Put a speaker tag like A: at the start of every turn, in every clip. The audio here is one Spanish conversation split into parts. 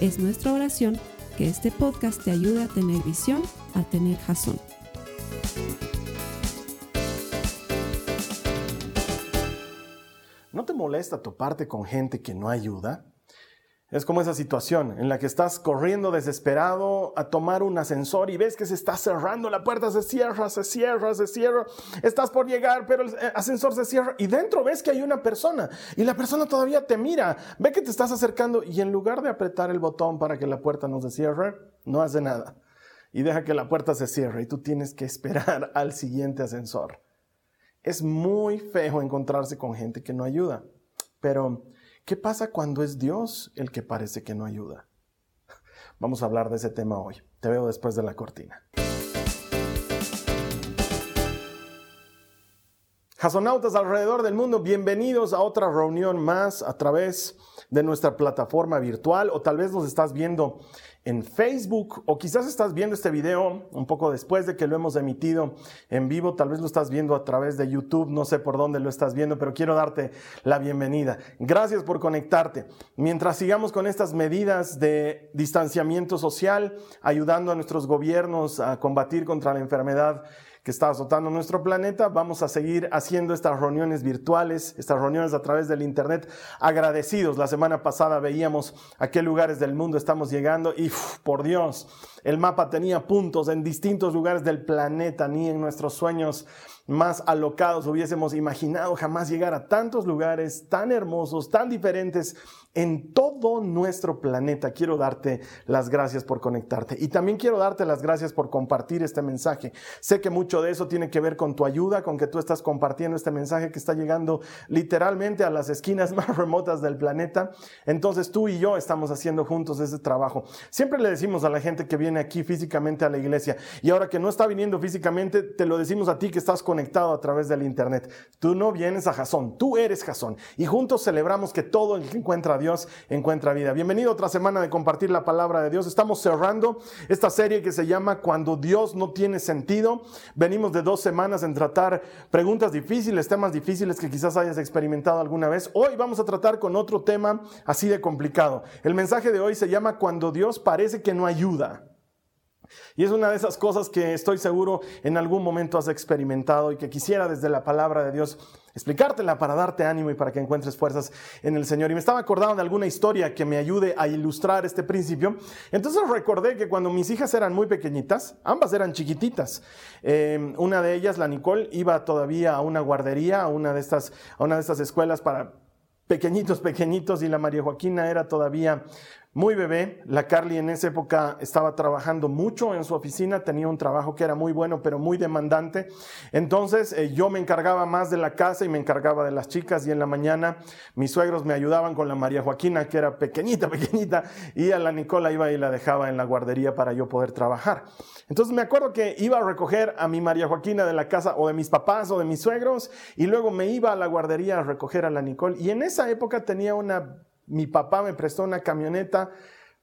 A: Es nuestra oración que este podcast te ayude a tener visión, a tener jazón.
B: ¿No te molesta toparte con gente que no ayuda? Es como esa situación en la que estás corriendo desesperado a tomar un ascensor y ves que se está cerrando, la puerta se cierra, se cierra, se cierra, estás por llegar, pero el eh, ascensor se cierra y dentro ves que hay una persona y la persona todavía te mira, ve que te estás acercando y en lugar de apretar el botón para que la puerta no se cierre, no hace nada. Y deja que la puerta se cierre y tú tienes que esperar al siguiente ascensor. Es muy feo encontrarse con gente que no ayuda, pero ¿Qué pasa cuando es Dios el que parece que no ayuda? Vamos a hablar de ese tema hoy. Te veo después de la cortina. Jasonautas alrededor del mundo, bienvenidos a otra reunión más a través de nuestra plataforma virtual o tal vez nos estás viendo en Facebook o quizás estás viendo este video un poco después de que lo hemos emitido en vivo, tal vez lo estás viendo a través de YouTube, no sé por dónde lo estás viendo, pero quiero darte la bienvenida. Gracias por conectarte. Mientras sigamos con estas medidas de distanciamiento social, ayudando a nuestros gobiernos a combatir contra la enfermedad, que está azotando nuestro planeta. Vamos a seguir haciendo estas reuniones virtuales, estas reuniones a través del Internet, agradecidos. La semana pasada veíamos a qué lugares del mundo estamos llegando y, por Dios, el mapa tenía puntos en distintos lugares del planeta, ni en nuestros sueños más alocados hubiésemos imaginado jamás llegar a tantos lugares tan hermosos, tan diferentes en todo nuestro planeta. Quiero darte las gracias por conectarte y también quiero darte las gracias por compartir este mensaje. Sé que mucho de eso tiene que ver con tu ayuda, con que tú estás compartiendo este mensaje que está llegando literalmente a las esquinas más remotas del planeta. Entonces tú y yo estamos haciendo juntos ese trabajo. Siempre le decimos a la gente que viene aquí físicamente a la iglesia y ahora que no está viniendo físicamente, te lo decimos a ti que estás conectado a través del internet. Tú no vienes a Jasón, tú eres Jasón y juntos celebramos que todo el que encuentra a Dios encuentra vida. Bienvenido a otra semana de compartir la palabra de Dios. Estamos cerrando esta serie que se llama Cuando Dios no tiene sentido. Venimos de dos semanas en tratar preguntas difíciles, temas difíciles que quizás hayas experimentado alguna vez. Hoy vamos a tratar con otro tema así de complicado. El mensaje de hoy se llama Cuando Dios parece que no ayuda. Y es una de esas cosas que estoy seguro en algún momento has experimentado y que quisiera desde la palabra de Dios explicártela para darte ánimo y para que encuentres fuerzas en el Señor. Y me estaba acordando de alguna historia que me ayude a ilustrar este principio. Entonces recordé que cuando mis hijas eran muy pequeñitas, ambas eran chiquititas, eh, una de ellas, la Nicole, iba todavía a una guardería, a una de estas, a una de estas escuelas para pequeñitos, pequeñitos, y la María Joaquina era todavía muy bebé. La Carly en esa época estaba trabajando mucho en su oficina, tenía un trabajo que era muy bueno, pero muy demandante. Entonces eh, yo me encargaba más de la casa y me encargaba de las chicas y en la mañana mis suegros me ayudaban con la María Joaquina, que era pequeñita, pequeñita, y a la Nicola iba y la dejaba en la guardería para yo poder trabajar. Entonces me acuerdo que iba a recoger a mi María Joaquina de la casa o de mis papás o de mis suegros y luego me iba a la guardería a recoger a la Nicole. Y en esa época tenía una mi papá me prestó una camioneta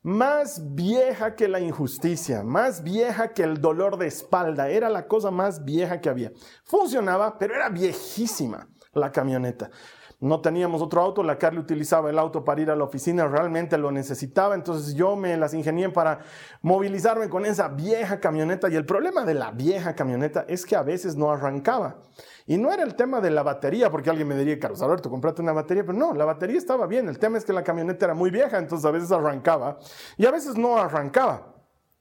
B: más vieja que la injusticia, más vieja que el dolor de espalda. Era la cosa más vieja que había. Funcionaba, pero era viejísima la camioneta. No teníamos otro auto, la Carly utilizaba el auto para ir a la oficina, realmente lo necesitaba, entonces yo me las ingenié para movilizarme con esa vieja camioneta y el problema de la vieja camioneta es que a veces no arrancaba. Y no era el tema de la batería, porque alguien me diría, Carlos Alberto, comprate una batería, pero no, la batería estaba bien, el tema es que la camioneta era muy vieja, entonces a veces arrancaba y a veces no arrancaba.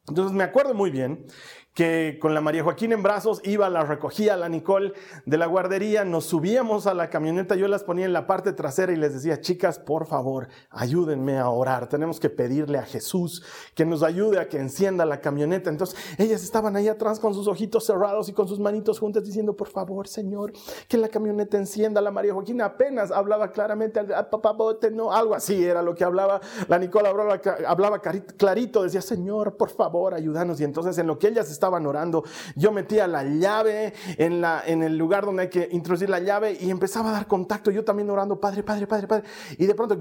B: Entonces me acuerdo muy bien que con la María Joaquín en brazos iba, la recogía la Nicole de la guardería, nos subíamos a la camioneta, yo las ponía en la parte trasera y les decía, chicas, por favor, ayúdenme a orar, tenemos que pedirle a Jesús que nos ayude a que encienda la camioneta. Entonces ellas estaban ahí atrás con sus ojitos cerrados y con sus manitos juntas diciendo, por favor, Señor, que la camioneta encienda. La María Joaquín apenas hablaba claramente, ah, papá, no, algo así era lo que hablaba. La Nicole hablaba, hablaba clarito, decía, Señor, por favor, ayúdanos. Y entonces en lo que ellas estaban orando, yo metía la llave en, la, en el lugar donde hay que introducir la llave y empezaba a dar contacto. Yo también orando, Padre, Padre, Padre, Padre. Y de pronto,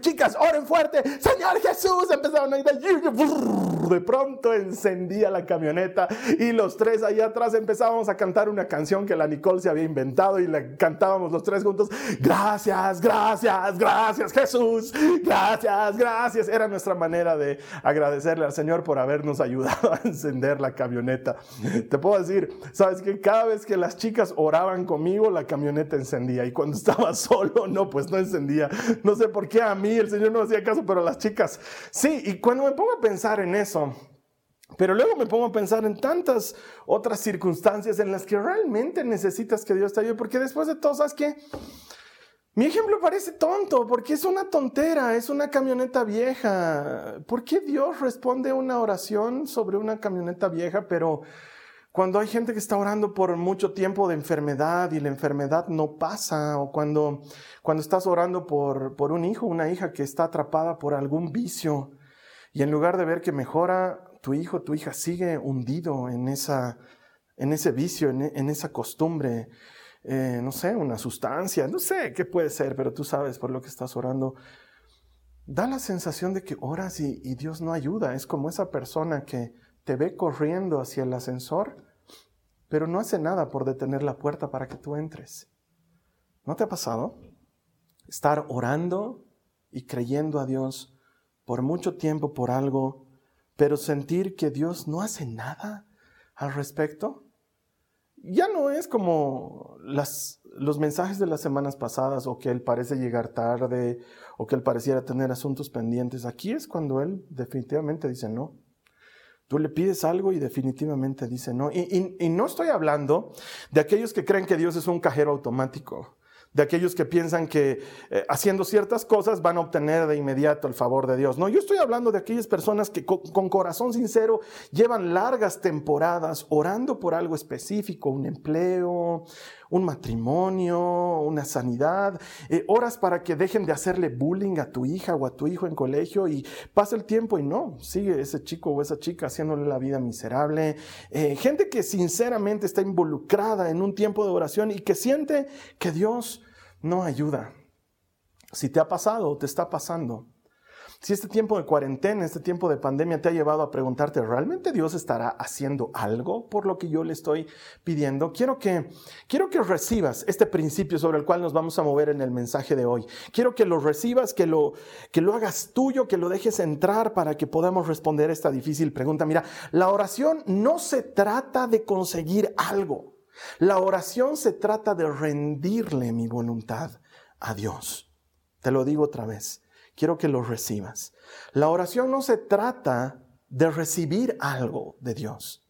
B: chicas, oren fuerte, Señor Jesús. Empezaron a ir, de pronto encendía la camioneta y los tres ahí atrás empezábamos a cantar una canción que la Nicole se había inventado y la cantábamos los tres juntos. Gracias, gracias, gracias Jesús, gracias, gracias. Era nuestra manera de agradecerle al Señor por habernos ayudado encender la camioneta. Te puedo decir, sabes que cada vez que las chicas oraban conmigo, la camioneta encendía y cuando estaba solo, no, pues no encendía. No sé por qué a mí el Señor no hacía caso, pero las chicas sí. Y cuando me pongo a pensar en eso, pero luego me pongo a pensar en tantas otras circunstancias en las que realmente necesitas que Dios te ayude, porque después de todo, ¿sabes qué? Mi ejemplo parece tonto, porque es una tontera, es una camioneta vieja. ¿Por qué Dios responde una oración sobre una camioneta vieja, pero cuando hay gente que está orando por mucho tiempo de enfermedad y la enfermedad no pasa, o cuando, cuando estás orando por, por un hijo, una hija que está atrapada por algún vicio, y en lugar de ver que mejora, tu hijo, tu hija sigue hundido en, esa, en ese vicio, en esa costumbre, eh, no sé, una sustancia, no sé qué puede ser, pero tú sabes por lo que estás orando. Da la sensación de que oras y, y Dios no ayuda. Es como esa persona que te ve corriendo hacia el ascensor, pero no hace nada por detener la puerta para que tú entres. ¿No te ha pasado? Estar orando y creyendo a Dios por mucho tiempo por algo, pero sentir que Dios no hace nada al respecto ya no es como los mensajes de las semanas pasadas o que él parece llegar tarde o que él pareciera tener asuntos pendientes. Aquí es cuando él definitivamente dice no. Tú le pides algo y definitivamente dice no. Y no estoy hablando de aquellos que creen que Dios es un cajero automático de aquellos que piensan que eh, haciendo ciertas cosas van a obtener de inmediato el favor de Dios. No, yo estoy hablando de aquellas personas que con, corazón sincero llevan largas temporadas orando por algo específico, un empleo, un matrimonio, una sanidad, eh, horas para que dejen de hacerle bullying a tu hija o a tu hijo en colegio y pasa el tiempo y no, sigue ese chico o esa chica haciéndole la vida miserable. Eh, gente que sinceramente está involucrada en un tiempo de oración y que siente que Dios no ayuda. Si te ha pasado o te está pasando, si este tiempo de cuarentena, este tiempo de pandemia te ha llevado a preguntarte, ¿realmente Dios estará haciendo algo por lo que yo le estoy pidiendo? Quiero que, quiero que recibas este principio sobre el cual nos vamos a mover en el mensaje de hoy. Quiero que lo recibas, que lo, que lo hagas tuyo, que lo dejes entrar para que podamos responder esta difícil pregunta. Mira, la oración no se trata de conseguir algo. La oración se trata de rendirle mi voluntad a Dios. Te lo digo otra vez, quiero que lo recibas. La oración no se trata de recibir algo de Dios.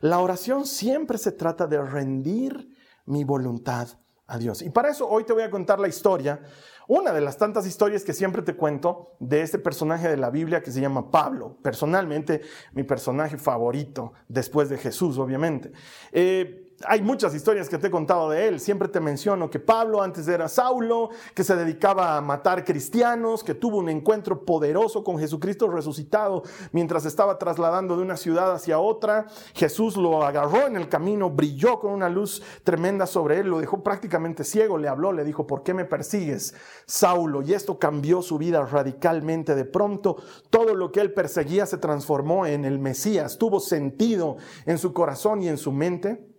B: La oración siempre se trata de rendir mi voluntad a Dios. Y para eso hoy te voy a contar la historia, una de las tantas historias que siempre te cuento de este personaje de la Biblia que se llama Pablo. Personalmente, mi personaje favorito, después de Jesús, obviamente. Eh, hay muchas historias que te he contado de él. Siempre te menciono que Pablo antes era Saulo, que se dedicaba a matar cristianos, que tuvo un encuentro poderoso con Jesucristo resucitado mientras estaba trasladando de una ciudad hacia otra. Jesús lo agarró en el camino, brilló con una luz tremenda sobre él, lo dejó prácticamente ciego, le habló, le dijo, ¿por qué me persigues, Saulo? Y esto cambió su vida radicalmente. De pronto, todo lo que él perseguía se transformó en el Mesías, tuvo sentido en su corazón y en su mente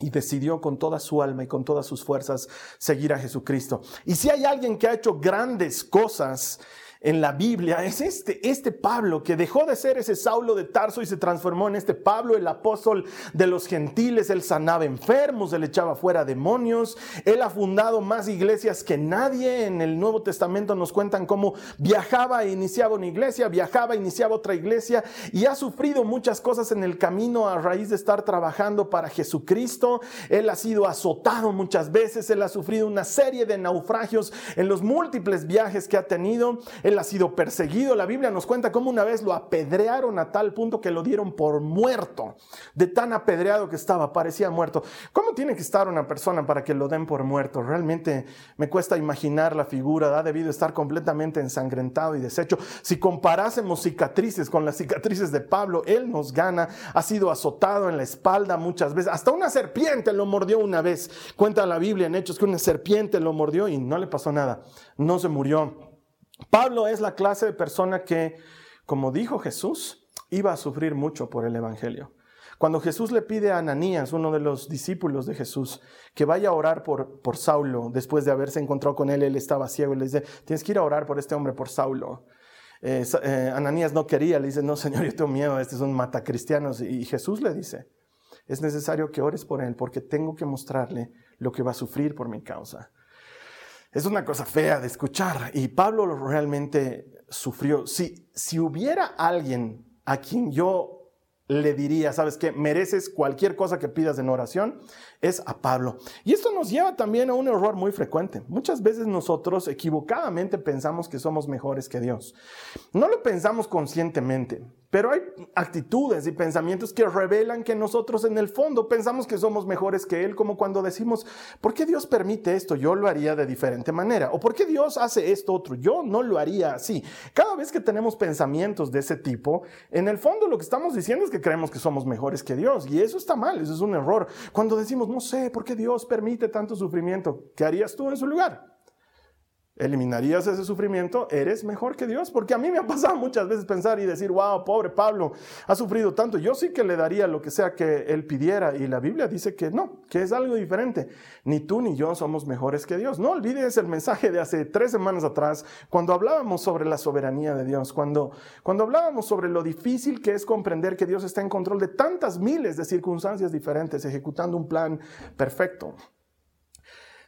B: y decidió con toda su alma y con todas sus fuerzas seguir a Jesucristo. Y si hay alguien que ha hecho grandes cosas en la Biblia es este, este Pablo que dejó de ser ese Saulo de Tarso y se transformó en este Pablo, el apóstol de los gentiles. Él sanaba enfermos, él echaba fuera demonios. Él ha fundado más iglesias que nadie. En el Nuevo Testamento nos cuentan cómo viajaba e iniciaba una iglesia, viajaba e iniciaba otra iglesia y ha sufrido muchas cosas en el camino a raíz de estar trabajando para Jesucristo. Él ha sido azotado muchas veces, él ha sufrido una serie de naufragios en los múltiples viajes que ha tenido. Él ha sido perseguido. La Biblia nos cuenta cómo una vez lo apedrearon a tal punto que lo dieron por muerto. De tan apedreado que estaba, parecía muerto. ¿Cómo tiene que estar una persona para que lo den por muerto? Realmente me cuesta imaginar la figura. Ha debido estar completamente ensangrentado y deshecho. Si comparásemos cicatrices con las cicatrices de Pablo, él nos gana. Ha sido azotado en la espalda muchas veces. Hasta una serpiente lo mordió una vez. Cuenta la Biblia en Hechos que una serpiente lo mordió y no le pasó nada. No se murió. Pablo es la clase de persona que, como dijo Jesús, iba a sufrir mucho por el Evangelio. Cuando Jesús le pide a Ananías, uno de los discípulos de Jesús, que vaya a orar por, por Saulo, después de haberse encontrado con él, él estaba ciego y le dice, tienes que ir a orar por este hombre, por Saulo. Eh, eh, Ananías no quería, le dice, no, Señor, yo tengo miedo, este es un matacristianos. Y Jesús le dice, es necesario que ores por él porque tengo que mostrarle lo que va a sufrir por mi causa es una cosa fea de escuchar. Y Pablo realmente sufrió. Si, si hubiera alguien a quien yo le diría, sabes que mereces cualquier cosa que pidas en oración, es a Pablo. Y esto nos lleva también a un error muy frecuente. Muchas veces nosotros equivocadamente pensamos que somos mejores que Dios. No lo pensamos conscientemente, pero hay actitudes y pensamientos que revelan que nosotros en el fondo pensamos que somos mejores que Él, como cuando decimos, ¿por qué Dios permite esto? Yo lo haría de diferente manera. ¿O por qué Dios hace esto otro? Yo no lo haría así. Cada vez que tenemos pensamientos de ese tipo, en el fondo lo que estamos diciendo es que creemos que somos mejores que Dios. Y eso está mal, eso es un error. Cuando decimos, no sé por qué Dios permite tanto sufrimiento. ¿Qué harías tú en su lugar? Eliminarías ese sufrimiento, eres mejor que Dios. Porque a mí me ha pasado muchas veces pensar y decir, wow, pobre Pablo, ha sufrido tanto. Yo sí que le daría lo que sea que él pidiera. Y la Biblia dice que no, que es algo diferente. Ni tú ni yo somos mejores que Dios. No olvides el mensaje de hace tres semanas atrás, cuando hablábamos sobre la soberanía de Dios, cuando, cuando hablábamos sobre lo difícil que es comprender que Dios está en control de tantas miles de circunstancias diferentes, ejecutando un plan perfecto.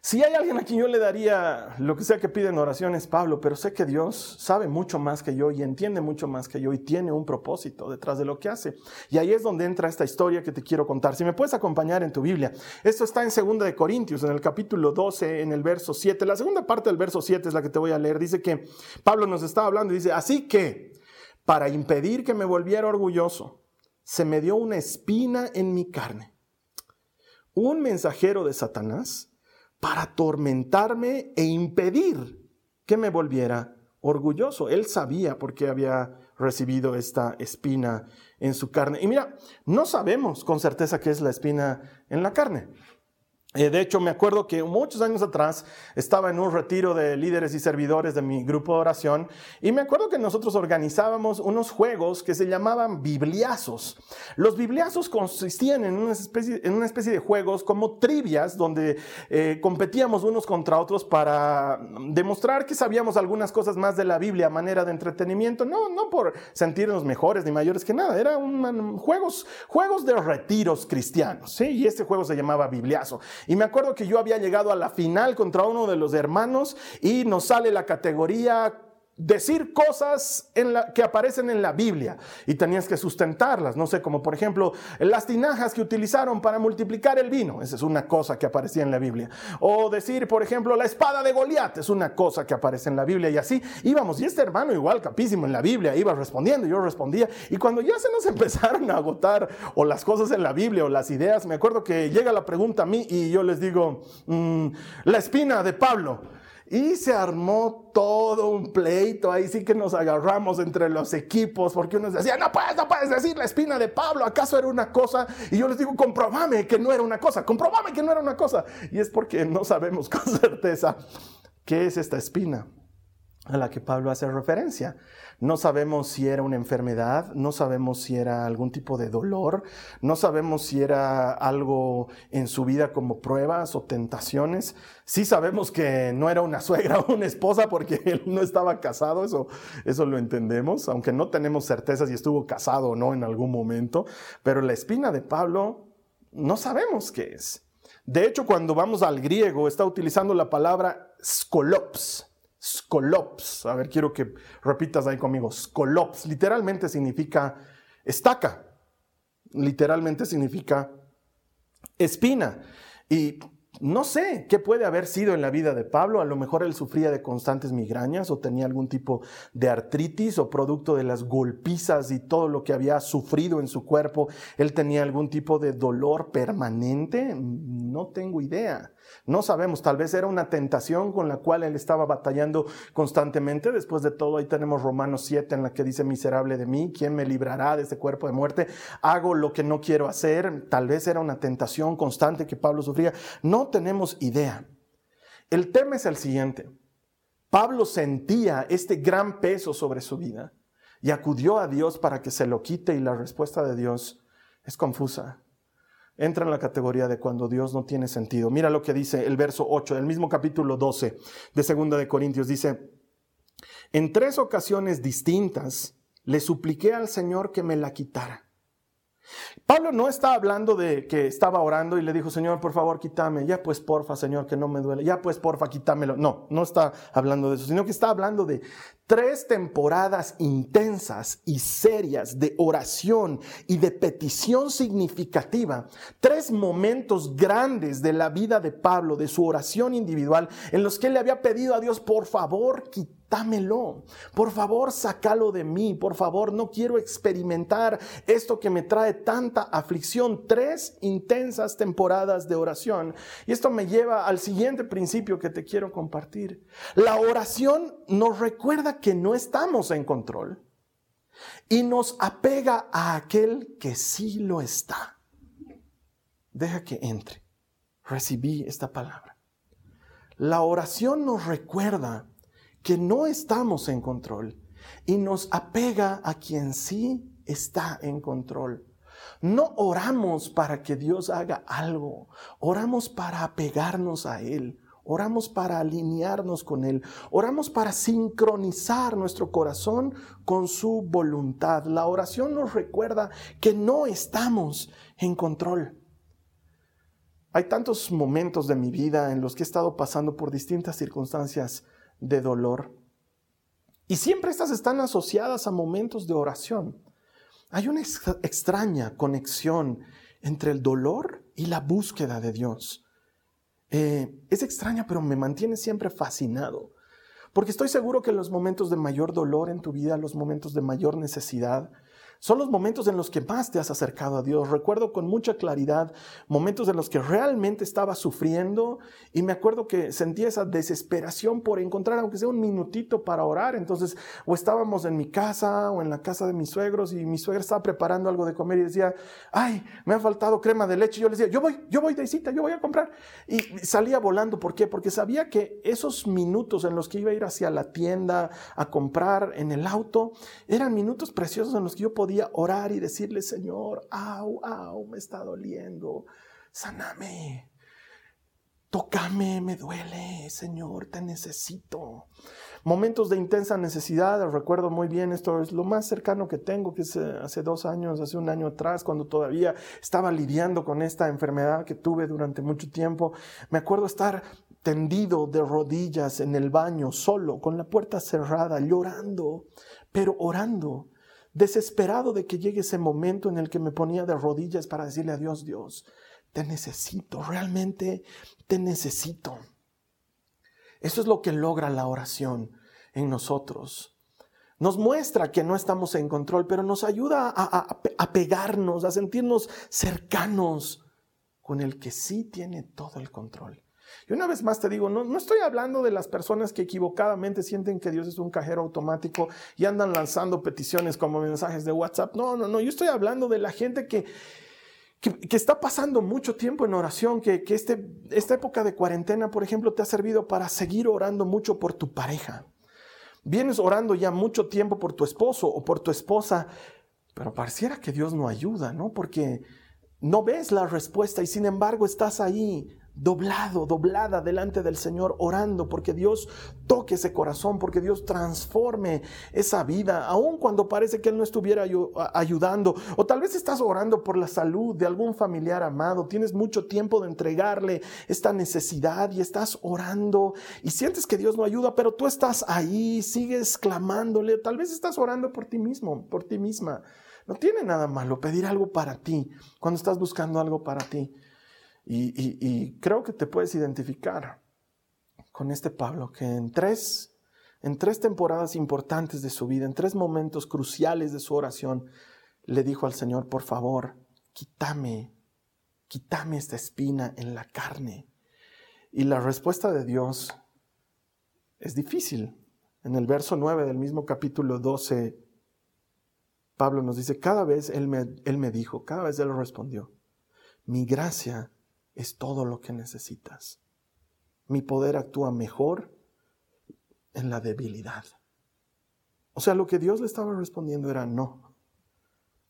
B: Si hay alguien a quien yo le daría lo que sea que pide en oración es Pablo, pero sé que Dios sabe mucho más que yo y entiende mucho más que yo y tiene un propósito detrás de lo que hace. Y ahí es donde entra esta historia que te quiero contar. Si me puedes acompañar en tu Biblia. Esto está en 2 de Corintios, en el capítulo 12, en el verso 7. La segunda parte del verso 7 es la que te voy a leer. Dice que Pablo nos estaba hablando y dice, así que para impedir que me volviera orgulloso, se me dio una espina en mi carne. Un mensajero de Satanás para atormentarme e impedir que me volviera orgulloso. Él sabía por qué había recibido esta espina en su carne. Y mira, no sabemos con certeza qué es la espina en la carne. Eh, de hecho, me acuerdo que muchos años atrás estaba en un retiro de líderes y servidores de mi grupo de oración y me acuerdo que nosotros organizábamos unos juegos que se llamaban bibliazos. Los bibliazos consistían en una especie, de juegos como trivias donde eh, competíamos unos contra otros para demostrar que sabíamos algunas cosas más de la Biblia a manera de entretenimiento, no, no por sentirnos mejores ni mayores que nada, eran juegos, juegos de retiros cristianos, y este juego se llamaba bibliazo. Y me acuerdo que yo había llegado a la final contra uno de los hermanos y nos sale la categoría decir cosas en la, que aparecen en la Biblia y tenías que sustentarlas, no sé, como por ejemplo las tinajas que utilizaron para multiplicar el vino, esa es una cosa que aparecía en la Biblia, o decir por ejemplo la espada de Goliat, es una cosa que aparece en la Biblia y así íbamos, y este hermano igual capísimo en la Biblia, iba respondiendo, yo respondía, y cuando ya se nos empezaron a agotar o las cosas en la Biblia o las ideas, me acuerdo que llega la pregunta a mí y yo les digo, mm, la espina de Pablo, y se armó todo un pleito, ahí sí que nos agarramos entre los equipos, porque uno decía, no puedes, no puedes decir la espina de Pablo, ¿acaso era una cosa? Y yo les digo, comprobame que no era una cosa, comprobame que no era una cosa. Y es porque no sabemos con certeza qué es esta espina. A la que Pablo hace referencia. No sabemos si era una enfermedad, no sabemos si era algún tipo de dolor, no sabemos si era algo en su vida como pruebas o tentaciones. Sí sabemos que no era una suegra o una esposa porque él no estaba casado, eso, eso lo entendemos, aunque no tenemos certeza si estuvo casado o no en algún momento, pero la espina de Pablo no sabemos qué es. De hecho, cuando vamos al griego, está utilizando la palabra skolops Skolops. A ver, quiero que repitas ahí conmigo. Skolops. Literalmente significa estaca. Literalmente significa espina. Y no sé qué puede haber sido en la vida de Pablo. A lo mejor él sufría de constantes migrañas o tenía algún tipo de artritis o producto de las golpizas y todo lo que había sufrido en su cuerpo. Él tenía algún tipo de dolor permanente. No tengo idea. No sabemos, tal vez era una tentación con la cual él estaba batallando constantemente. Después de todo, ahí tenemos Romanos 7 en la que dice, miserable de mí, ¿quién me librará de este cuerpo de muerte? Hago lo que no quiero hacer. Tal vez era una tentación constante que Pablo sufría. No tenemos idea. El tema es el siguiente. Pablo sentía este gran peso sobre su vida y acudió a Dios para que se lo quite y la respuesta de Dios es confusa entra en la categoría de cuando Dios no tiene sentido. Mira lo que dice el verso 8 del mismo capítulo 12 de Segunda de Corintios. Dice, en tres ocasiones distintas le supliqué al Señor que me la quitara. Pablo no está hablando de que estaba orando y le dijo, Señor, por favor, quítame. Ya pues, porfa, Señor, que no me duele. Ya pues, porfa, quítamelo. No, no está hablando de eso, sino que está hablando de tres temporadas intensas y serias de oración y de petición significativa. Tres momentos grandes de la vida de Pablo, de su oración individual, en los que él le había pedido a Dios, por favor, quítame dámelo. Por favor, sácalo de mí. Por favor, no quiero experimentar esto que me trae tanta aflicción. Tres intensas temporadas de oración. Y esto me lleva al siguiente principio que te quiero compartir. La oración nos recuerda que no estamos en control y nos apega a aquel que sí lo está. Deja que entre. Recibí esta palabra. La oración nos recuerda que no estamos en control y nos apega a quien sí está en control. No oramos para que Dios haga algo, oramos para apegarnos a Él, oramos para alinearnos con Él, oramos para sincronizar nuestro corazón con su voluntad. La oración nos recuerda que no estamos en control. Hay tantos momentos de mi vida en los que he estado pasando por distintas circunstancias de dolor. Y siempre estas están asociadas a momentos de oración. Hay una extraña conexión entre el dolor y la búsqueda de Dios. Eh, es extraña, pero me mantiene siempre fascinado. Porque estoy seguro que los momentos de mayor dolor en tu vida, los momentos de mayor necesidad, son los momentos en los que más te has acercado a Dios. Recuerdo con mucha claridad momentos en los que realmente estaba sufriendo y me acuerdo que sentía esa desesperación por encontrar, aunque sea un minutito para orar. Entonces, o estábamos en mi casa o en la casa de mis suegros y mi suegra estaba preparando algo de comer y decía, ay, me ha faltado crema de leche. Y yo le decía, yo voy, yo voy de cita, yo voy a comprar. Y salía volando. ¿Por qué? Porque sabía que esos minutos en los que iba a ir hacia la tienda a comprar en el auto eran minutos preciosos en los que yo podía podía orar y decirle, Señor, au, au, me está doliendo, saname, tócame, me duele, Señor, te necesito. Momentos de intensa necesidad, recuerdo muy bien, esto es lo más cercano que tengo, que es eh, hace dos años, hace un año atrás, cuando todavía estaba lidiando con esta enfermedad que tuve durante mucho tiempo. Me acuerdo estar tendido de rodillas en el baño, solo, con la puerta cerrada, llorando, pero orando desesperado de que llegue ese momento en el que me ponía de rodillas para decirle a Dios, Dios, te necesito, realmente te necesito. Eso es lo que logra la oración en nosotros. Nos muestra que no estamos en control, pero nos ayuda a, pegarnos, a sentirnos cercanos con el que sí tiene todo el control. Y una vez más te digo, no, no, estoy hablando de las personas que equivocadamente sienten que Dios es un cajero automático y andan lanzando peticiones como mensajes de WhatsApp. No, no, no, yo estoy hablando de la gente que, que, está pasando mucho tiempo en oración, que, que este, esta época de cuarentena, por ejemplo, te ha servido para seguir orando mucho por tu pareja Vienes orando ya mucho tiempo por tu esposo o por tu esposa, pero pareciera que Dios no ayuda, ¿no? Porque no ves la respuesta y sin embargo estás ahí doblado, doblada delante del Señor, orando porque Dios toque ese corazón, porque Dios transforme esa vida, aun cuando parece que Él no estuviera ayudando. O tal vez estás orando por la salud de algún familiar amado, tienes mucho tiempo de entregarle esta necesidad y estás orando y sientes que Dios no ayuda, pero tú estás ahí, sigues clamándole, tal vez estás orando por ti mismo, por ti misma. No tiene nada malo pedir algo para ti cuando estás buscando algo para ti. Y, creo que te puedes identificar con este Pablo, que en tres, en tres temporadas importantes de su vida, en tres momentos cruciales de su oración, le dijo al Señor, por favor, quítame, quítame esta espina en la carne. Y la respuesta de Dios es difícil. En el verso 9 del mismo capítulo 12, Pablo nos dice, cada vez él me, él me dijo, cada vez él respondió, mi gracia es todo lo que necesitas. Mi poder actúa mejor en la debilidad. O sea, lo que Dios le estaba respondiendo era no.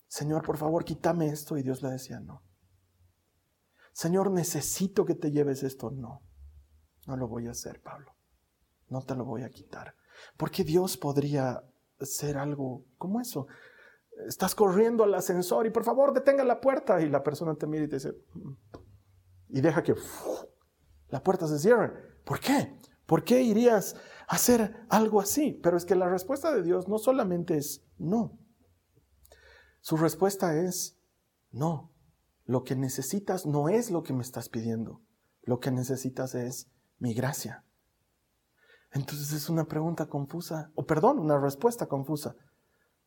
B: Señor, por favor, quítame esto. Y Dios le decía no. Señor, necesito que te lleves esto. No, no lo voy a hacer, Pablo. No te lo voy a quitar. Porque Dios podría ser algo como eso. Estás corriendo al ascensor y por favor detenga la puerta y la persona te mira y te dice, mm, y deja que la puerta se cierre. ¿Por qué? ¿Por qué irías a hacer algo así? Pero es que la respuesta de Dios no solamente es no. Su respuesta es no. Lo que necesitas no es lo que me estás pidiendo. Lo que necesitas es mi gracia. Entonces es una pregunta confusa, o perdón, una respuesta confusa.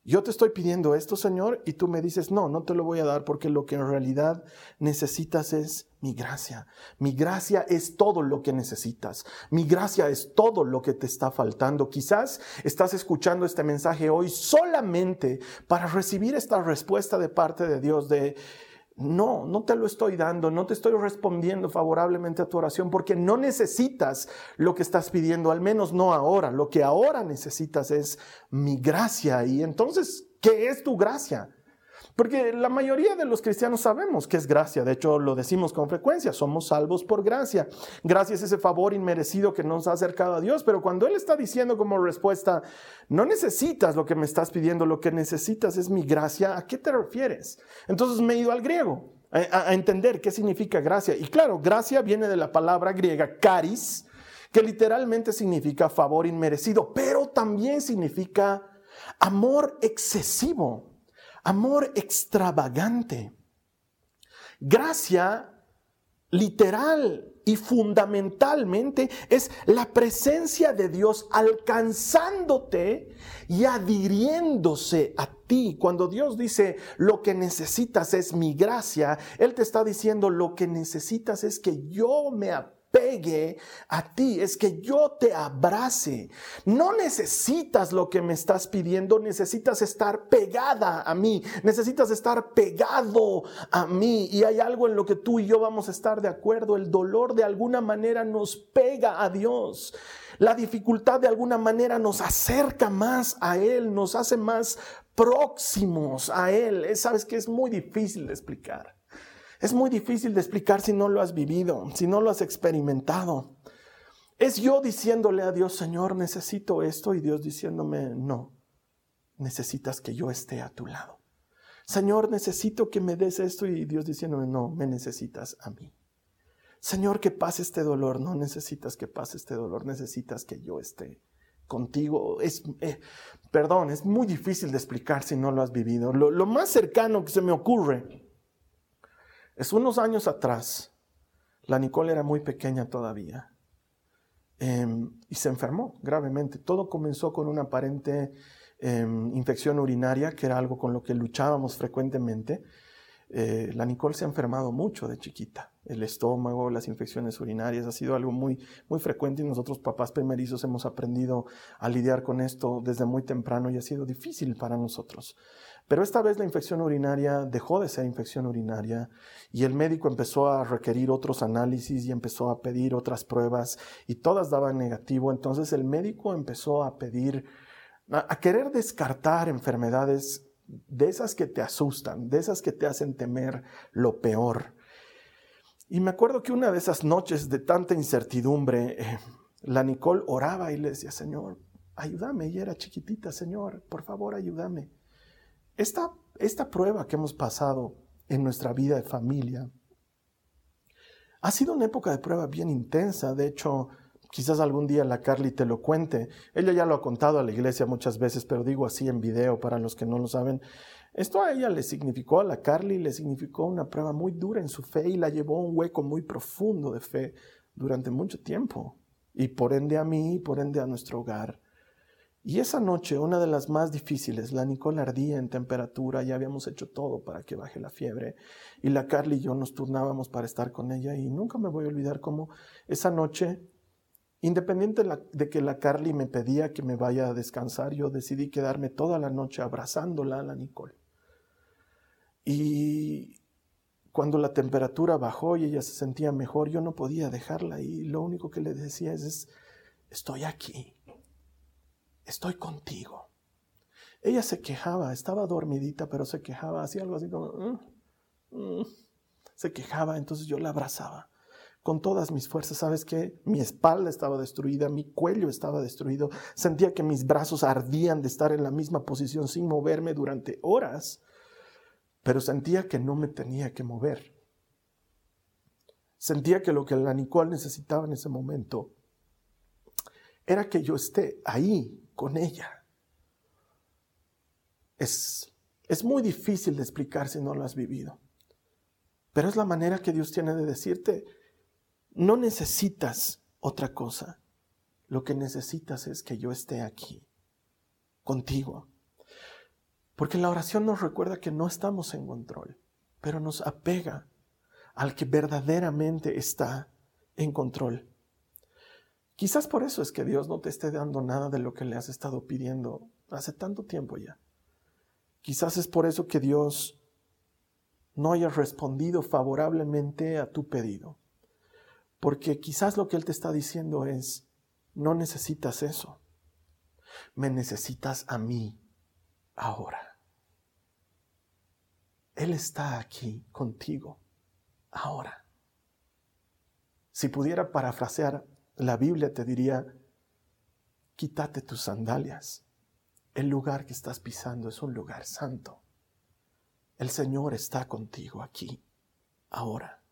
B: Yo te estoy pidiendo esto, Señor, y tú me dices, no, no te lo voy a dar porque lo que en realidad necesitas es mi gracia. Mi gracia es todo lo que necesitas. Mi gracia es todo lo que te está faltando. Quizás estás escuchando este mensaje hoy solamente para recibir esta respuesta de parte de Dios de, no, no te lo estoy dando, no te estoy respondiendo favorablemente a tu oración porque no necesitas lo que estás pidiendo, al menos no ahora. Lo que ahora necesitas es mi gracia. Y entonces, ¿qué es tu gracia? Porque la mayoría de los cristianos sabemos que es gracia, de hecho lo decimos con frecuencia, somos salvos por gracia. Gracia es ese favor inmerecido que nos ha acercado a Dios, pero cuando Él está diciendo como respuesta, no necesitas lo que me estás pidiendo, lo que necesitas es mi gracia, ¿a qué te refieres? Entonces me he ido al griego a, entender qué significa gracia. Y claro, gracia viene de la palabra griega caris, que literalmente significa favor inmerecido, pero también significa amor excesivo amor extravagante. Gracia literal y fundamentalmente es la presencia de Dios alcanzándote y adhiriéndose a ti. Cuando Dios dice lo que necesitas es mi gracia, Él te está diciendo lo que necesitas es que yo me pegue a ti, es que yo te abrace. No necesitas lo que me estás pidiendo, necesitas estar pegada a mí, necesitas estar pegado a mí. Y hay algo en lo que tú y yo vamos a estar de acuerdo. El dolor de alguna manera nos pega a Dios. La dificultad de alguna manera nos acerca más a Él, nos hace más próximos a Él. Sabes que es muy difícil de explicar. Es muy difícil de explicar si no lo has vivido, si no lo has experimentado. Es yo diciéndole a Dios, Señor, necesito esto y Dios diciéndome, no, necesitas que yo esté a tu lado. Señor, necesito que me des esto y Dios diciéndome, no, me necesitas a mí. Señor, que pase este dolor, no necesitas que pase este dolor, necesitas que yo esté contigo. Es, eh, perdón, es muy difícil de explicar si no lo has vivido. Lo, lo más cercano que se me ocurre es unos años atrás, la Nicole era muy pequeña todavía em, y se enfermó gravemente. Todo comenzó con una aparente em, infección urinaria, que era algo con lo que luchábamos frecuentemente. Eh, la Nicole se ha enfermado mucho de chiquita. El estómago, las infecciones urinarias, ha sido algo muy, muy frecuente y nosotros papás primerizos hemos aprendido a lidiar con esto desde muy temprano y ha sido difícil para nosotros. Pero esta vez la infección urinaria dejó de ser infección urinaria y el médico empezó a requerir otros análisis y empezó a pedir otras pruebas y todas daban negativo. Entonces el médico empezó a pedir, a, querer descartar enfermedades de esas que te asustan, de esas que te hacen temer lo peor. Y me acuerdo que una de esas noches de tanta incertidumbre, eh, la Nicole oraba y le decía, Señor, ayúdame. Y era chiquitita, Señor, por favor, ayúdame. Esta, esta prueba que hemos pasado en nuestra vida de familia ha sido una época de prueba bien intensa. De hecho, quizás algún día la Carly te lo cuente. Ella ya lo ha contado a la iglesia muchas veces, pero digo así en video para los que no lo saben. Esto a ella le significó, a la Carly le significó una prueba muy dura en su fe y la llevó a un hueco muy profundo de fe durante mucho tiempo. Y por ende a mí, por ende a nuestro hogar. Y esa noche, una de las más difíciles, la Nicole ardía en temperatura, ya habíamos hecho todo para que baje la fiebre, y la Carly y yo nos turnábamos para estar con ella, y nunca me voy a olvidar cómo esa noche, independiente de que la Carly me pedía que me vaya a descansar, yo decidí quedarme toda la noche abrazándola a la Nicole. Y cuando la temperatura bajó y ella se sentía mejor, yo no podía dejarla, y lo único que le decía es estoy aquí estoy contigo. Ella se quejaba, estaba dormidita, pero se quejaba, hacía algo así como, mm, mm". se quejaba, entonces yo la abrazaba con todas mis fuerzas. ¿Sabes qué? Mi espalda estaba destruida, mi cuello estaba destruido, sentía que mis brazos ardían de estar en la misma posición sin moverme durante horas, pero sentía que no me tenía que mover. Sentía que lo que la Nicole necesitaba en ese momento era que yo esté ahí con ella. Es, es muy difícil de explicar si no lo has vivido, pero es la manera que Dios tiene de decirte, no necesitas otra cosa, lo que necesitas es que yo esté aquí, contigo. Porque la oración nos recuerda que no estamos en control, pero nos apega al que verdaderamente está en control. Quizás por eso es que Dios no te esté dando nada de lo que le has estado pidiendo hace tanto tiempo ya. Quizás es por eso que Dios no haya respondido favorablemente a tu pedido. Porque quizás lo que Él te está diciendo es, no necesitas eso. Me necesitas a mí ahora. Él está aquí contigo ahora. Si pudiera parafrasear la Biblia te diría, quítate tus sandalias. El lugar que estás pisando es un lugar santo. El Señor está contigo aquí, ahora.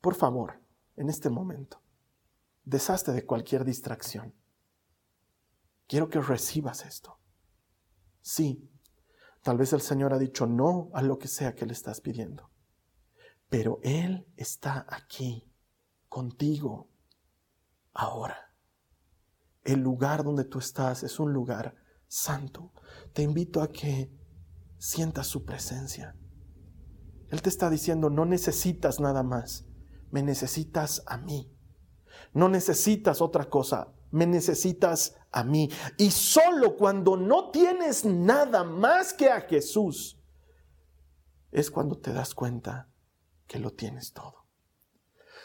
B: Por favor, en este momento, deshazte de cualquier distracción. Quiero que recibas esto. Sí, tal vez el Señor ha dicho no a lo que sea que le estás pidiendo, pero Él está aquí, contigo, ahora. El lugar donde tú estás es un lugar santo. Te invito a que sientas su presencia. Él te está diciendo, no necesitas nada más, me necesitas a mí. No necesitas otra cosa, me necesitas a mí. Y solo cuando no tienes nada más que a Jesús, es cuando te das cuenta que lo tienes todo.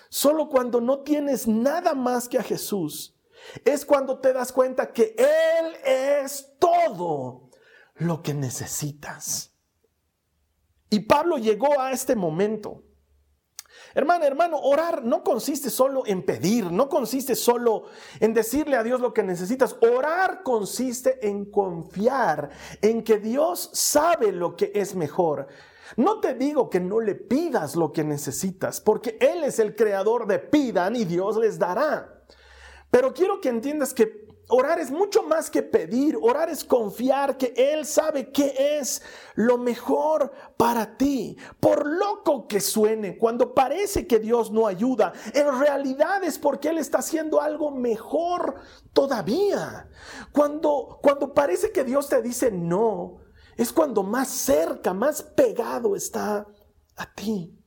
B: Solo cuando no tienes nada más que a Jesús, es cuando te das cuenta que Él es todo lo que necesitas. Y Pablo llegó a este momento. Hermano, hermano, orar no consiste solo en pedir, no consiste solo en decirle a Dios lo que necesitas. Orar consiste en confiar en que Dios sabe lo que es mejor. No te digo que no le pidas lo que necesitas, porque Él es el creador de pidan y Dios les dará. Pero quiero que entiendas que orar es mucho más que pedir, orar es confiar que Él sabe qué es lo mejor para ti. Por loco que suene, cuando parece que Dios no ayuda, en realidad es porque Él está haciendo algo mejor todavía. Cuando, cuando parece que Dios te dice no, Es cuando más cerca, más pegado está a ti.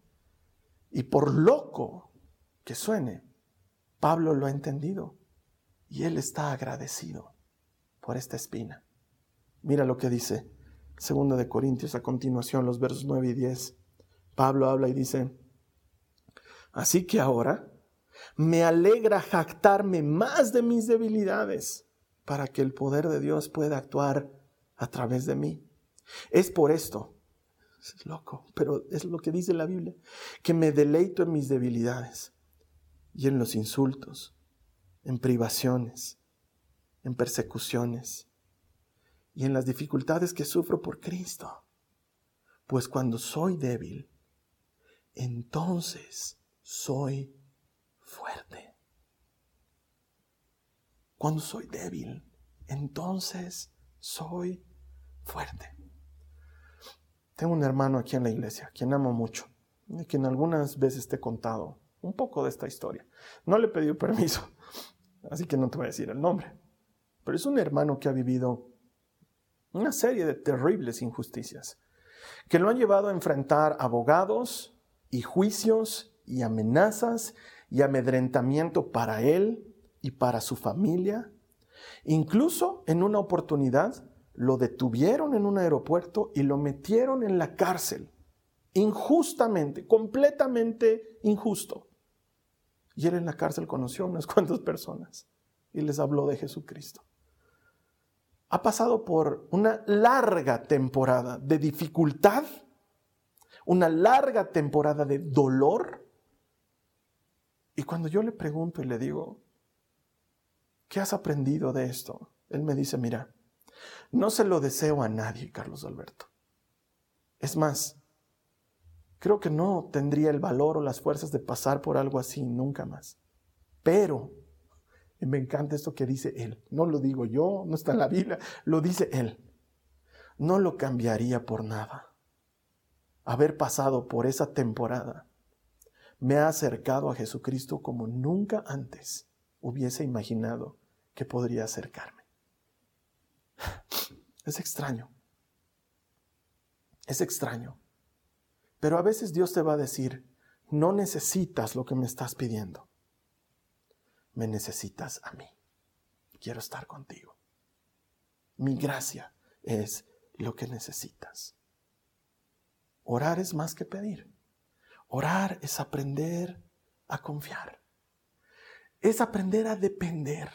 B: Y por loco que suene, Pablo lo ha entendido y él está agradecido por esta espina. Mira lo que dice 2 de Corintios a continuación, los versos 9 y 10. Pablo habla y dice, así que ahora me alegra jactarme más de mis debilidades para que el poder de Dios pueda actuar a través de mí. Es por esto, es loco, pero es lo que dice la Biblia, que me deleito en mis debilidades y en los insultos, en privaciones, en persecuciones y en las dificultades que sufro por Cristo. Pues cuando soy débil, entonces soy fuerte. Cuando soy débil, entonces soy fuerte. Tengo un hermano aquí en la iglesia, quien amo mucho, y quien algunas veces te he contado un poco de esta historia. No le pedido permiso, así que no te voy a decir el nombre. Pero es un hermano que ha vivido una serie de terribles injusticias, que lo han llevado a enfrentar abogados y juicios y amenazas y amedrentamiento para él y para su familia. Incluso en una oportunidad lo detuvieron en un aeropuerto y lo metieron en la cárcel, injustamente, completamente injusto. Y él en la cárcel conoció a unas cuantas personas y les habló de Jesucristo. Ha pasado por una larga temporada de dificultad, una larga temporada de dolor, y cuando yo le pregunto y le digo, ¿qué has aprendido de esto? Él me dice, mira, no se lo deseo a nadie, Carlos Alberto. Es más, creo que no tendría el valor o las fuerzas de pasar por algo así nunca más. Pero, me encanta esto que dice él, no lo digo yo, no está en la Biblia, lo dice él. No lo cambiaría por nada. Haber pasado por esa temporada me ha acercado a Jesucristo como nunca antes hubiese imaginado que podría acercarme. Es extraño. Es extraño. Pero a veces Dios te va a decir, no necesitas lo que me estás pidiendo. Me necesitas a mí. Quiero estar contigo. Mi gracia es lo que necesitas. Orar es más que pedir. Orar es aprender a confiar. Es aprender a depender.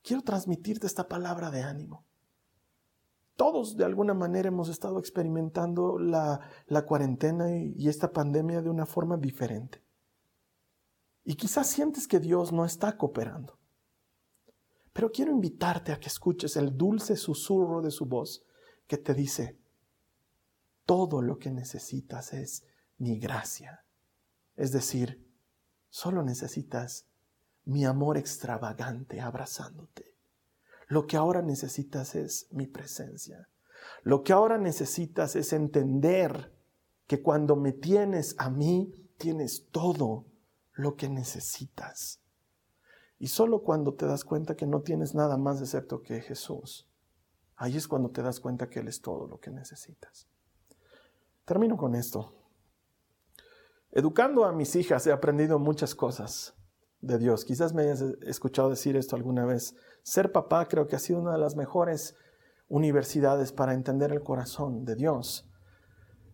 B: Quiero transmitirte esta palabra de ánimo. Todos de alguna manera hemos estado experimentando la, cuarentena y, y esta pandemia de una forma diferente. Y quizás sientes que Dios no está cooperando. Pero quiero invitarte a que escuches el dulce susurro de su voz que te dice, todo lo que necesitas es mi gracia. Es decir, solo necesitas mi amor extravagante abrazándote. Lo que ahora necesitas es mi presencia. Lo que ahora necesitas es entender que cuando me tienes a mí, tienes todo lo que necesitas. Y solo cuando te das cuenta que no tienes nada más excepto que Jesús, ahí es cuando te das cuenta que Él es todo lo que necesitas. Termino con esto. Educando a mis hijas he aprendido muchas cosas de Dios. Quizás me hayas escuchado decir esto alguna vez. Ser papá creo que ha sido una de las mejores universidades para entender el corazón de Dios.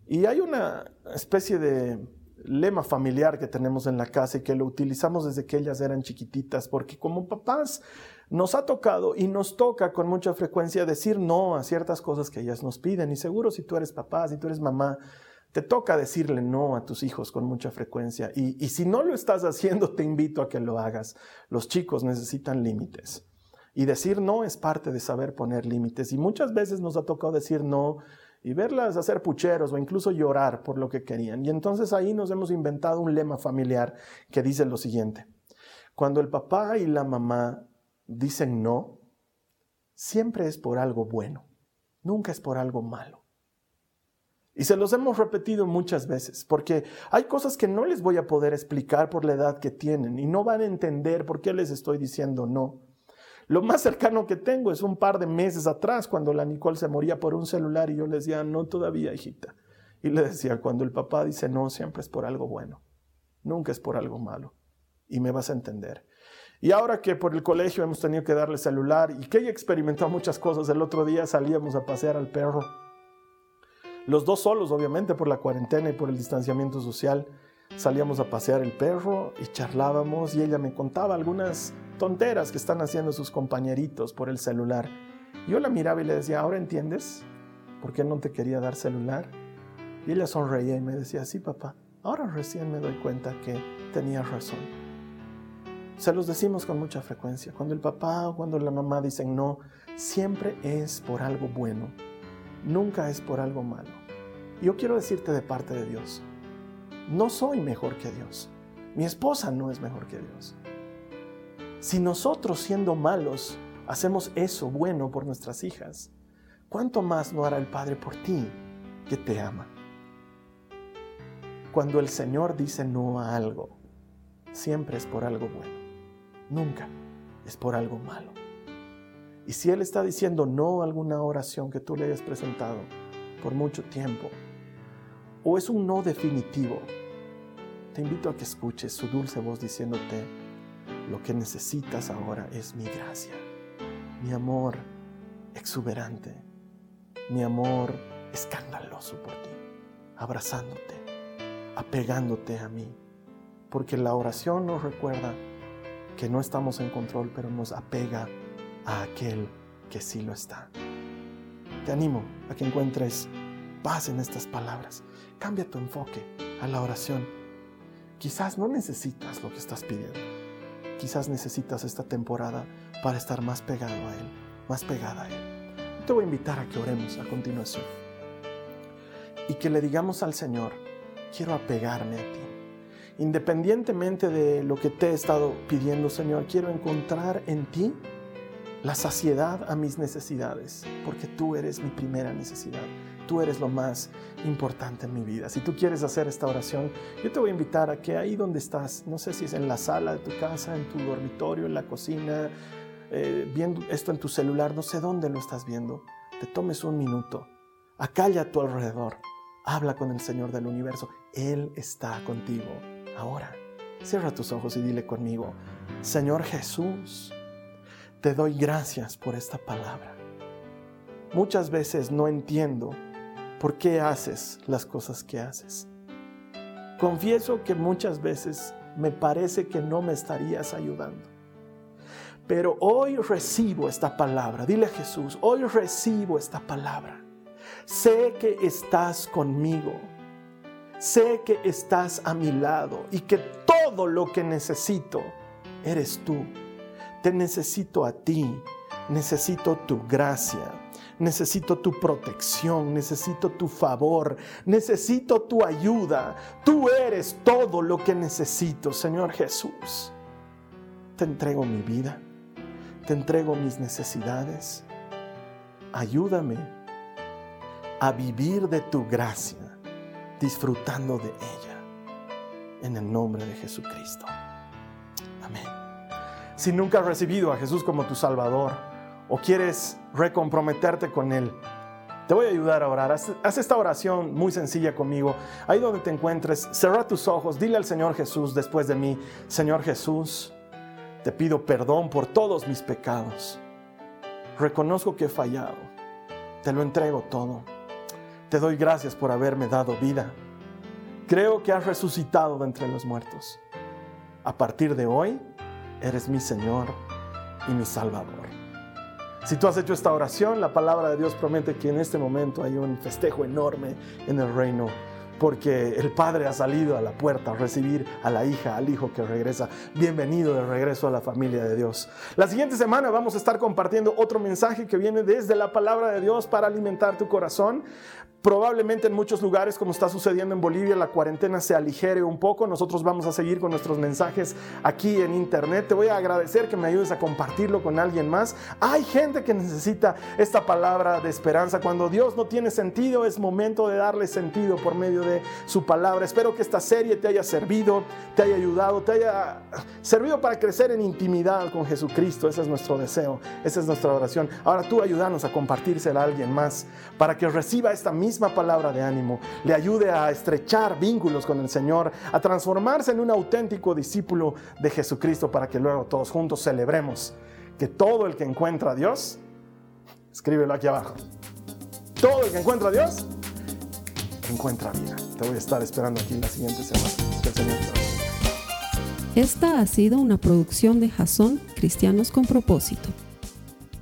B: Y hay una especie de lema familiar que tenemos en la casa y que lo utilizamos desde que ellas eran chiquititas, porque como papás nos ha tocado y nos toca con mucha frecuencia decir no a ciertas cosas que ellas nos piden. Y seguro si tú eres papá, si tú eres mamá, te toca decirle no a tus hijos con mucha frecuencia. Y, si no lo estás haciendo, te invito a que lo hagas. Los chicos necesitan límites. Y decir no es parte de saber poner límites. Y muchas veces nos ha tocado decir no y verlas hacer pucheros o incluso llorar por lo que querían. Y entonces ahí nos hemos inventado un lema familiar que dice lo siguiente. Cuando el papá y la mamá dicen no, siempre es por algo bueno, nunca es por algo malo. Y se los hemos repetido muchas veces, porque hay cosas que no les voy a poder explicar por la edad que tienen y no van a entender por qué les estoy diciendo no. Lo más cercano que tengo es un par de meses atrás, cuando la Nicole se moría por un celular y yo le decía, no todavía, hijita. Y le decía, cuando el papá dice no, siempre es por algo bueno, nunca es por algo malo. Y me vas a entender. Y ahora que por el colegio hemos tenido que darle celular y que ella experimentó muchas cosas, el otro día salíamos a pasear al perro. Los dos solos, obviamente, por la cuarentena y por el distanciamiento social, salíamos a pasear el perro y charlábamos y ella me contaba algunas tonteras que están haciendo sus compañeritos por el celular. Yo la miraba y le decía, ¿ahora entiendes por qué no te quería dar celular? Y ella sonreía y me decía, sí papá, ahora recién me doy cuenta que tenía razón. Se los decimos con mucha frecuencia. Cuando el papá o cuando la mamá dicen no, siempre es por algo bueno. Nunca es por algo malo. Yo quiero decirte de parte de Dios, no soy mejor que Dios. Mi esposa no es mejor que Dios. Si nosotros siendo malos hacemos eso bueno por nuestras hijas, ¿cuánto más no hará el Padre por ti que te ama? Cuando el Señor dice no a algo, siempre es por algo bueno, nunca es por algo malo. Y si Él está diciendo no a alguna oración que tú le hayas presentado por mucho tiempo, o es un no definitivo, te invito a que escuches su dulce voz diciéndote, lo que necesitas ahora es mi gracia, mi amor exuberante, mi amor escandaloso por ti, abrazándote, apegándote a mí. Porque la oración nos recuerda que no estamos en control, pero nos apega a aquel que sí lo está. Te animo a que encuentres paz en estas palabras. Cambia tu enfoque a la oración. Quizás no necesitas lo que estás pidiendo quizás necesitas esta temporada para estar más pegado a Él, más pegada a Él. Te voy a invitar a que oremos a continuación y que le digamos al Señor, quiero apegarme a ti. Independientemente de lo que te he estado pidiendo, Señor, quiero encontrar en ti la saciedad a mis necesidades, porque tú eres mi primera necesidad. Tú eres lo más importante en mi vida. Si tú quieres hacer esta oración, yo te voy a invitar a que ahí donde estás, no sé si es en la sala de tu casa, en tu dormitorio, en la cocina, eh, viendo esto en tu celular, no sé dónde lo estás viendo, te tomes un minuto, acalla a tu alrededor, habla con el Señor del universo. Él está contigo ahora. Cierra tus ojos y dile conmigo, Señor Jesús, te doy gracias por esta palabra. Muchas veces no entiendo por qué haces las cosas que haces. Confieso que muchas veces me parece que no me estarías ayudando. Pero hoy recibo esta palabra. Dile a Jesús, hoy recibo esta palabra. Sé que estás conmigo. Sé que estás a mi lado y que todo lo que necesito eres tú. Te necesito a ti. Necesito tu gracia necesito tu protección, necesito tu favor, necesito tu ayuda. Tú eres todo lo que necesito, Señor Jesús. Te entrego mi vida, te entrego mis necesidades. Ayúdame a vivir de tu gracia, disfrutando de ella. En el nombre de Jesucristo. Si nunca has recibido a Jesús como tu Salvador, o quieres recomprometerte con Él, te voy a ayudar a orar. Haz, esta oración muy sencilla conmigo. Ahí donde te encuentres, cerra tus ojos, dile al Señor Jesús después de mí, Señor Jesús, te pido perdón por todos mis pecados. Reconozco que he fallado. Te lo entrego todo. Te doy gracias por haberme dado vida. Creo que has resucitado de entre los muertos. A partir de hoy, eres mi Señor y mi Salvador. Si tú has hecho esta oración, la palabra de Dios promete que en este momento hay un festejo enorme en el reino, porque el Padre ha salido a la puerta a recibir a la hija, al hijo que regresa. Bienvenido de regreso a la familia de Dios. La siguiente semana vamos a estar compartiendo otro mensaje que viene desde la palabra de Dios para alimentar tu corazón. Probablemente en muchos lugares, como está sucediendo en Bolivia, la cuarentena se aligere un poco. Nosotros vamos a seguir con nuestros mensajes aquí en internet. Te voy a agradecer que me ayudes a compartirlo con alguien más. Hay gente que necesita esta palabra de esperanza. Cuando Dios no tiene sentido, es momento de darle sentido por medio de su palabra. Espero que esta serie te haya servido, te haya ayudado, te haya servido para crecer en intimidad con Jesucristo. Ese es nuestro deseo, esa es nuestra oración. Ahora tú ayúdanos a compartírsela a alguien más para que reciba esta misma misma palabra de ánimo le ayude a estrechar vínculos con el Señor, a transformarse en un auténtico discípulo de Jesucristo para que luego todos juntos celebremos que todo el que encuentra a Dios, escríbelo aquí abajo, todo el que encuentra a Dios, encuentra vida. Te voy a estar esperando aquí la siguiente semana. Que el Señor te
A: Esta ha sido una producción de Jason Cristianos con propósito.